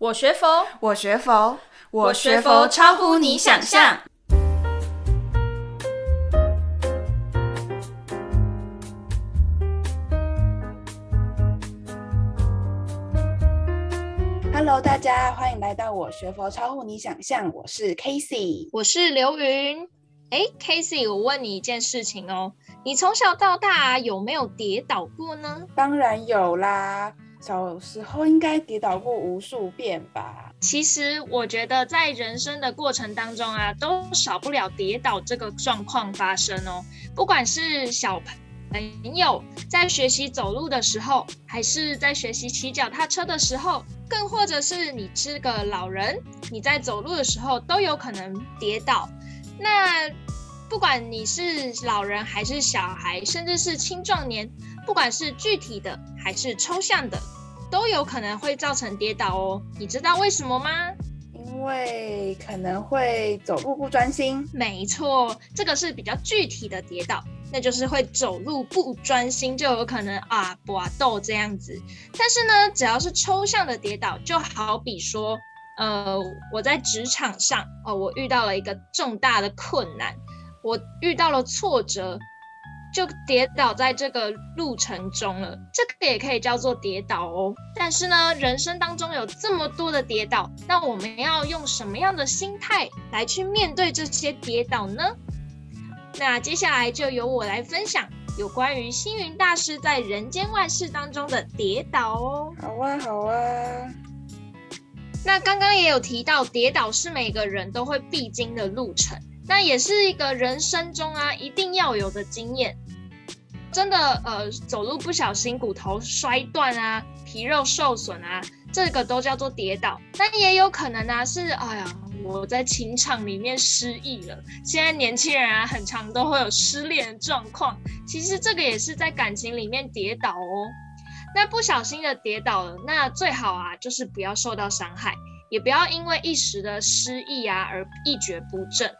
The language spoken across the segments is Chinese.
我学佛，我学佛，我学佛超乎你想象。Hello，大家欢迎来到我学佛超乎你想象。我是 Casey，我是刘云。哎，Casey，我问你一件事情哦，你从小到大有没有跌倒过呢？当然有啦。小时候应该跌倒过无数遍吧。其实我觉得在人生的过程当中啊，都少不了跌倒这个状况发生哦。不管是小朋友在学习走路的时候，还是在学习骑脚踏车的时候，更或者是你是个老人，你在走路的时候都有可能跌倒。那不管你是老人还是小孩，甚至是青壮年。不管是具体的还是抽象的，都有可能会造成跌倒哦。你知道为什么吗？因为可能会走路不专心。没错，这个是比较具体的跌倒，那就是会走路不专心，就有可能啊搏斗这样子。但是呢，只要是抽象的跌倒，就好比说，呃，我在职场上哦，我遇到了一个重大的困难，我遇到了挫折。就跌倒在这个路程中了，这个也可以叫做跌倒哦。但是呢，人生当中有这么多的跌倒，那我们要用什么样的心态来去面对这些跌倒呢？那接下来就由我来分享有关于星云大师在人间万事当中的跌倒哦。好啊，好啊。那刚刚也有提到，跌倒是每个人都会必经的路程。那也是一个人生中啊一定要有的经验，真的呃走路不小心骨头摔断啊，皮肉受损啊，这个都叫做跌倒。但也有可能啊是哎呀我在情场里面失意了。现在年轻人啊很常都会有失恋的状况，其实这个也是在感情里面跌倒哦。那不小心的跌倒了，那最好啊就是不要受到伤害，也不要因为一时的失意啊而一蹶不振。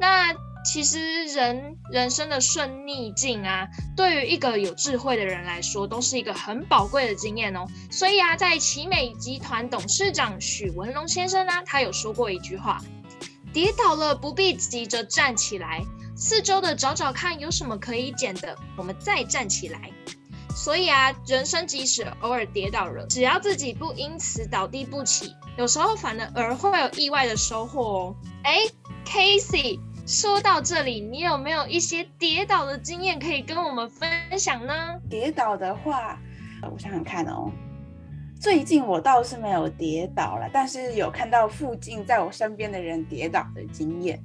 那其实人人生的顺逆境啊，对于一个有智慧的人来说，都是一个很宝贵的经验哦。所以啊，在奇美集团董事长许文龙先生呢、他有说过一句话：跌倒了不必急着站起来，四周的找找看有什么可以捡的，我们再站起来。所以啊，人生即使偶尔跌倒了，只要自己不因此倒地不起，有时候反而会有意外的收获哦。哎，Casey。说到这里，你有没有一些跌倒的经验可以跟我们分享呢？跌倒的话，我想想看哦。最近我倒是没有跌倒了，但是有看到附近在我身边的人跌倒的经验。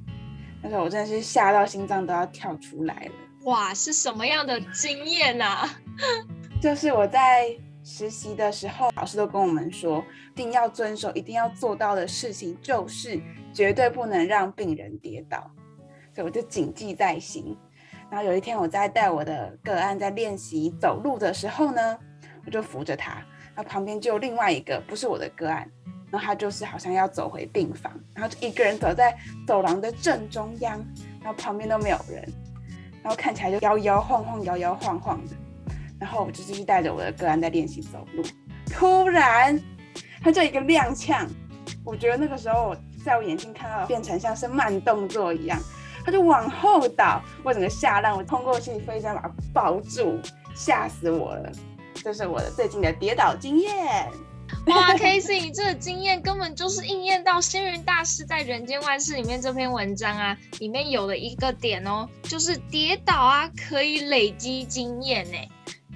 那时候我真的是吓到心脏都要跳出来了。哇，是什么样的经验啊？就是我在实习的时候，老师都跟我们说，一定要遵守、一定要做到的事情，就是绝对不能让病人跌倒。所以我就谨记在心。然后有一天我在带我的个案在练习走路的时候呢，我就扶着他，然后旁边就有另外一个不是我的个案，然后他就是好像要走回病房，然后就一个人走在走廊的正中央，然后旁边都没有人，然后看起来就摇摇晃晃、摇摇晃晃的。然后我就继续带着我的个案在练习走路，突然他就一个踉跄，我觉得那个时候在我眼睛看到变成像是慢动作一样。他就往后倒，我整个吓烂，我通过去飞身把他抱住，吓死我了。这是我的最近的跌倒经验。哇，Casey，你这个经验根本就是应验到星云大师在《人间万事》里面这篇文章啊，里面有了一个点哦，就是跌倒啊可以累积经验呢。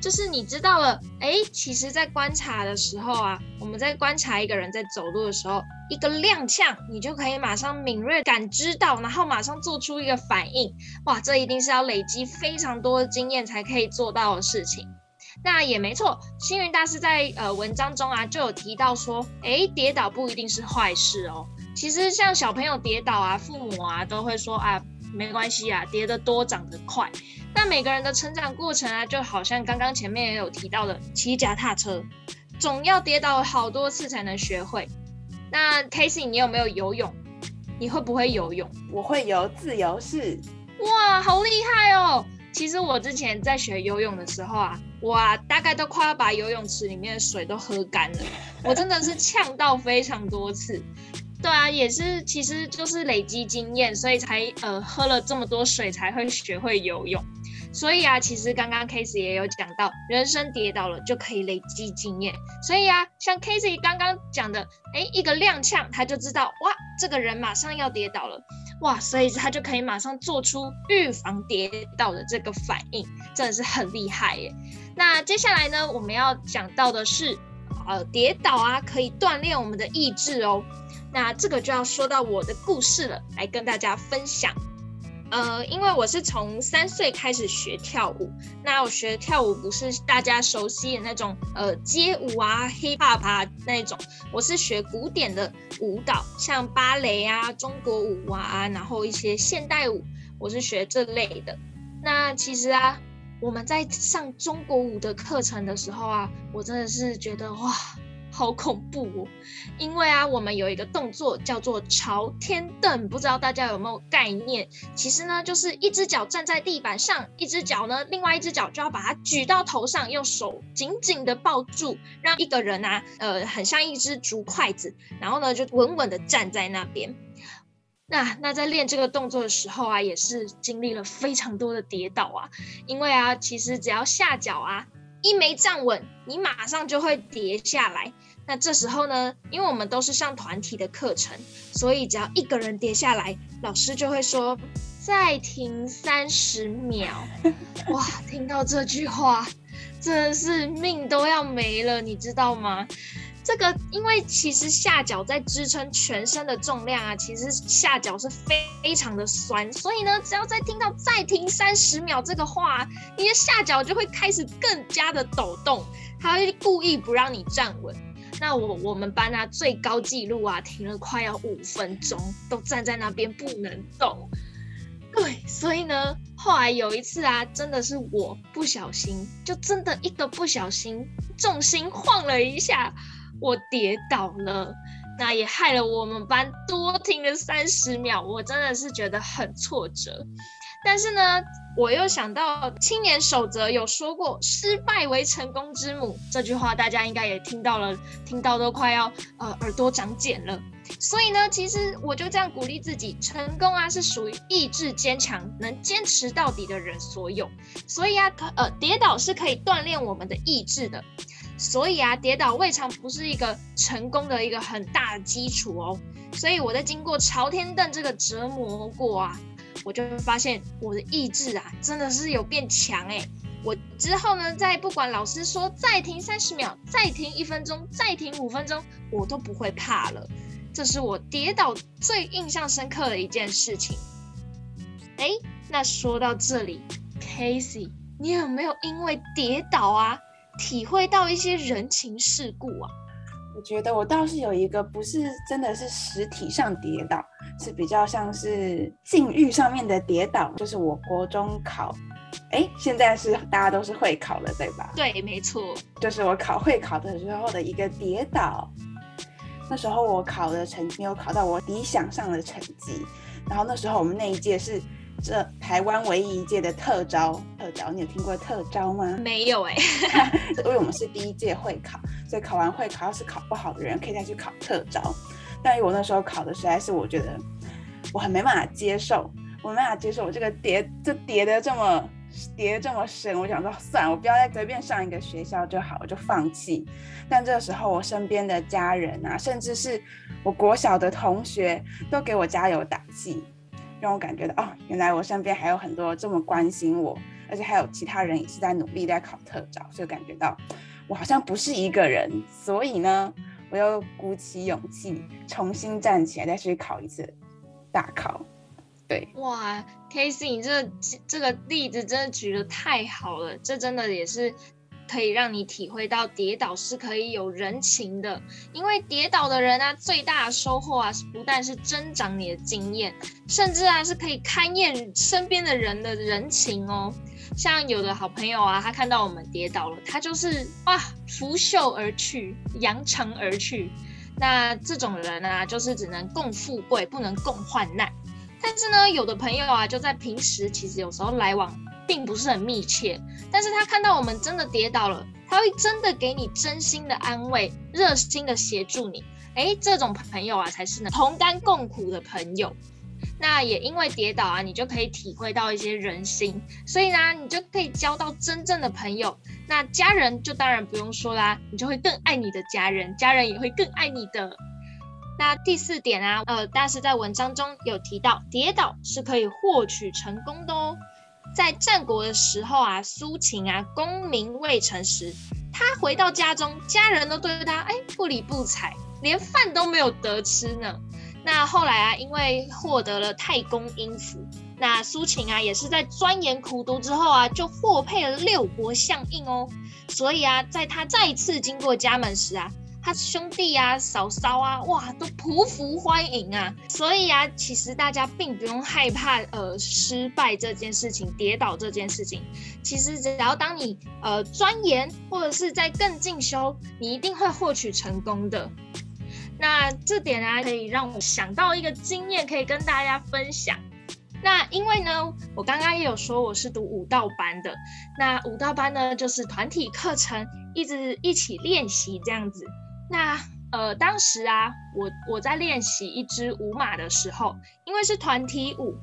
就是你知道了，哎，其实，在观察的时候啊，我们在观察一个人在走路的时候，一个踉跄，你就可以马上敏锐感知到，然后马上做出一个反应。哇，这一定是要累积非常多的经验才可以做到的事情。那也没错，星云大师在呃文章中啊就有提到说，哎，跌倒不一定是坏事哦。其实像小朋友跌倒啊，父母啊都会说啊。没关系啊，跌得多长得快。那每个人的成长过程啊，就好像刚刚前面也有提到的，骑脚踏车，总要跌倒好多次才能学会。那 Casey，你有没有游泳？你会不会游泳？我会游自由式。哇，好厉害哦！其实我之前在学游泳的时候啊，我啊大概都快要把游泳池里面的水都喝干了，我真的是呛到非常多次。对啊，也是，其实就是累积经验，所以才呃喝了这么多水才会学会游泳。所以啊，其实刚刚 Casey 也有讲到，人生跌倒了就可以累积经验。所以啊，像 Casey 刚刚讲的，哎，一个踉跄，他就知道哇，这个人马上要跌倒了，哇，所以他就可以马上做出预防跌倒的这个反应，真的是很厉害耶。那接下来呢，我们要讲到的是，呃，跌倒啊，可以锻炼我们的意志哦。那这个就要说到我的故事了，来跟大家分享。呃，因为我是从三岁开始学跳舞，那我学跳舞不是大家熟悉的那种呃街舞啊、hip hop 啊那种，我是学古典的舞蹈，像芭蕾啊、中国舞啊，然后一些现代舞，我是学这类的。那其实啊，我们在上中国舞的课程的时候啊，我真的是觉得哇。好恐怖哦！因为啊，我们有一个动作叫做朝天蹬，不知道大家有没有概念？其实呢，就是一只脚站在地板上，一只脚呢，另外一只脚就要把它举到头上，用手紧紧的抱住，让一个人啊，呃，很像一只竹筷子，然后呢，就稳稳的站在那边。那那在练这个动作的时候啊，也是经历了非常多的跌倒啊，因为啊，其实只要下脚啊，一没站稳，你马上就会跌下来。那这时候呢，因为我们都是上团体的课程，所以只要一个人跌下来，老师就会说再停三十秒。哇，听到这句话，真的是命都要没了，你知道吗？这个因为其实下脚在支撑全身的重量啊，其实下脚是非常的酸，所以呢，只要再听到再停三十秒这个话，你的下脚就会开始更加的抖动，他会故意不让你站稳。那我我们班啊，最高纪录啊，停了快要五分钟，都站在那边不能动。对，所以呢，后来有一次啊，真的是我不小心，就真的一个不小心，重心晃了一下，我跌倒了。那也害了我们班多停了三十秒，我真的是觉得很挫折。但是呢，我又想到青年守则有说过“失败为成功之母”这句话，大家应该也听到了，听到都快要呃耳朵长茧了。所以呢，其实我就这样鼓励自己：成功啊，是属于意志坚强、能坚持到底的人所有。所以啊，呃，跌倒是可以锻炼我们的意志的。所以啊，跌倒未尝不是一个成功的一个很大的基础哦。所以我在经过朝天凳这个折磨过啊。我就发现我的意志啊，真的是有变强哎！我之后呢，再不管老师说再停三十秒、再停一分钟、再停五分钟，我都不会怕了。这是我跌倒最印象深刻的一件事情。哎，那说到这里，Casey，你有没有因为跌倒啊，体会到一些人情世故啊？我觉得我倒是有一个，不是真的是实体上跌倒。是比较像是境遇上面的跌倒，就是我国中考，哎，现在是大家都是会考了，对吧？对，没错，就是我考会考的时候的一个跌倒。那时候我考的成绩没有考到我理想上的成绩，然后那时候我们那一届是这台湾唯一一届的特招，你有听过特招吗？没有哎、欸，因为我们是第一届会考，所以考完会考要是考不好的人可以再去考特招。但是我那时候考的实在是，我觉得我很没办法接受，我没办法接受我这个叠，就叠的这么叠的这么深。我想说，算了，我不要再随便上一个学校就好，我就放弃。但这个时候，我身边的家人啊，甚至是我国小的同学，都给我加油打气，让我感觉到哦，原来我身边还有很多这么关心我，而且还有其他人也是在努力在考特招，就感觉到我好像不是一个人。所以呢。我又鼓起勇气重新站起来，再去考一次大考。对，哇，Casey，你这这个例子真的举得太好了，这真的也是可以让你体会到跌倒是可以有人情的。因为跌倒的人啊，最大的收获啊，是不但是增长你的经验，甚至啊是可以勘验身边的人的人情哦。像有的好朋友啊，他看到我们跌倒了，他就是哇，拂袖而去，扬长而去。那这种人啊，就是只能共富贵，不能共患难。但是呢，有的朋友啊，就在平时其实有时候来往并不是很密切，但是他看到我们真的跌倒了，他会真的给你真心的安慰，热心的协助你。哎，这种朋友啊，才是呢同甘共苦的朋友。那也因为跌倒啊，你就可以体会到一些人心，所以呢，你就可以交到真正的朋友。那家人就当然不用说啦，你就会更爱你的家人，家人也会更爱你的。那第四点啊，呃，大师在文章中有提到，跌倒是可以获取成功的哦。在战国的时候啊，苏秦啊，功名未成时，他回到家中，家人都对他哎不理不睬，连饭都没有得吃呢。那后来啊，因为获得了太公阴符，那苏秦啊也是在钻研苦读之后啊，就获配了六国相印哦。所以啊，在他再次经过家门时啊，他兄弟啊、嫂嫂啊，哇，都匍匐欢迎啊。所以啊，其实大家并不用害怕呃失败这件事情、跌倒这件事情。其实只要当你呃钻研或者是在更进修，你一定会获取成功的。那这点啊，可以让我想到一个经验，可以跟大家分享。那因为呢，我刚刚也有说我是读舞蹈班的。那舞蹈班呢，就是团体课程，一直一起练习这样子。那呃，当时啊，我我在练习一支舞马的时候，因为是团体舞，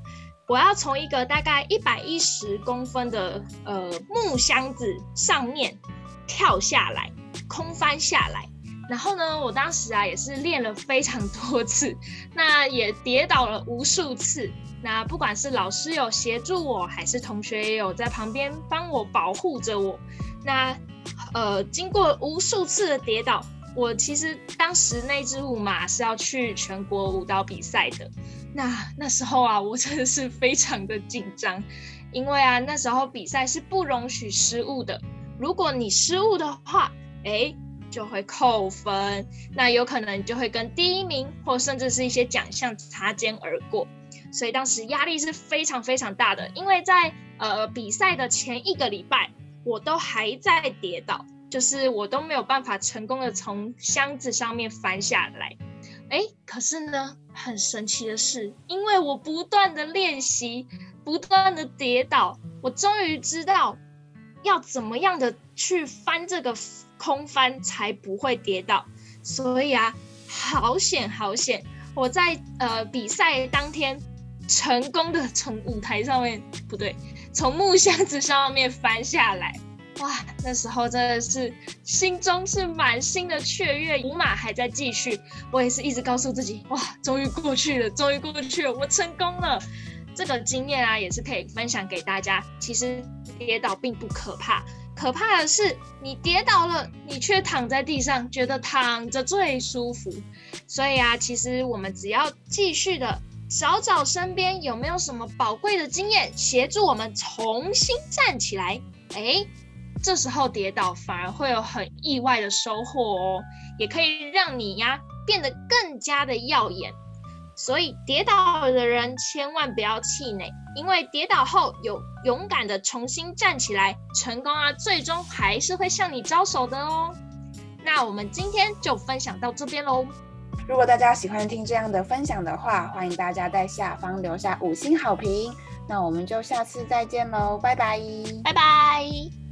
我要从一个大概一百一十公分的呃木箱子上面跳下来，空翻下来。然后呢，我当时啊也是练了非常多次，那也跌倒了无数次。那不管是老师有协助我，还是同学也有在旁边帮我保护着我。那呃，经过无数次的跌倒，我其实当时那支舞马是要去全国舞蹈比赛的。那那时候啊，我真的是非常的紧张，因为啊那时候比赛是不容许失误的。如果你失误的话，诶。就会扣分，那有可能就会跟第一名或甚至是一些奖项擦肩而过，所以当时压力是非常非常大的。因为在呃比赛的前一个礼拜，我都还在跌倒，就是我都没有办法成功的从箱子上面翻下来。哎，可是呢，很神奇的是，因为我不断的练习，不断的跌倒，我终于知道要怎么样的去翻这个。空翻才不会跌倒，所以啊，好险好险！我在呃比赛当天成功的从舞台上面，不对，从木箱子上面翻下来，哇！那时候真的是心中是满心的雀跃，舞马还在继续，我也是一直告诉自己，哇，终于过去了，终于过去了，我成功了。这个经验啊，也是可以分享给大家。其实跌倒并不可怕。可怕的是，你跌倒了，你却躺在地上，觉得躺着最舒服。所以啊，其实我们只要继续的找找身边有没有什么宝贵的经验，协助我们重新站起来。诶，这时候跌倒反而会有很意外的收获哦，也可以让你呀变得更加的耀眼。所以跌倒的人千万不要气馁，因为跌倒后有勇敢的重新站起来，成功啊，最终还是会向你招手的哦。那我们今天就分享到这边喽。如果大家喜欢听这样的分享的话，欢迎大家在下方留下五星好评。那我们就下次再见喽，拜拜，拜拜。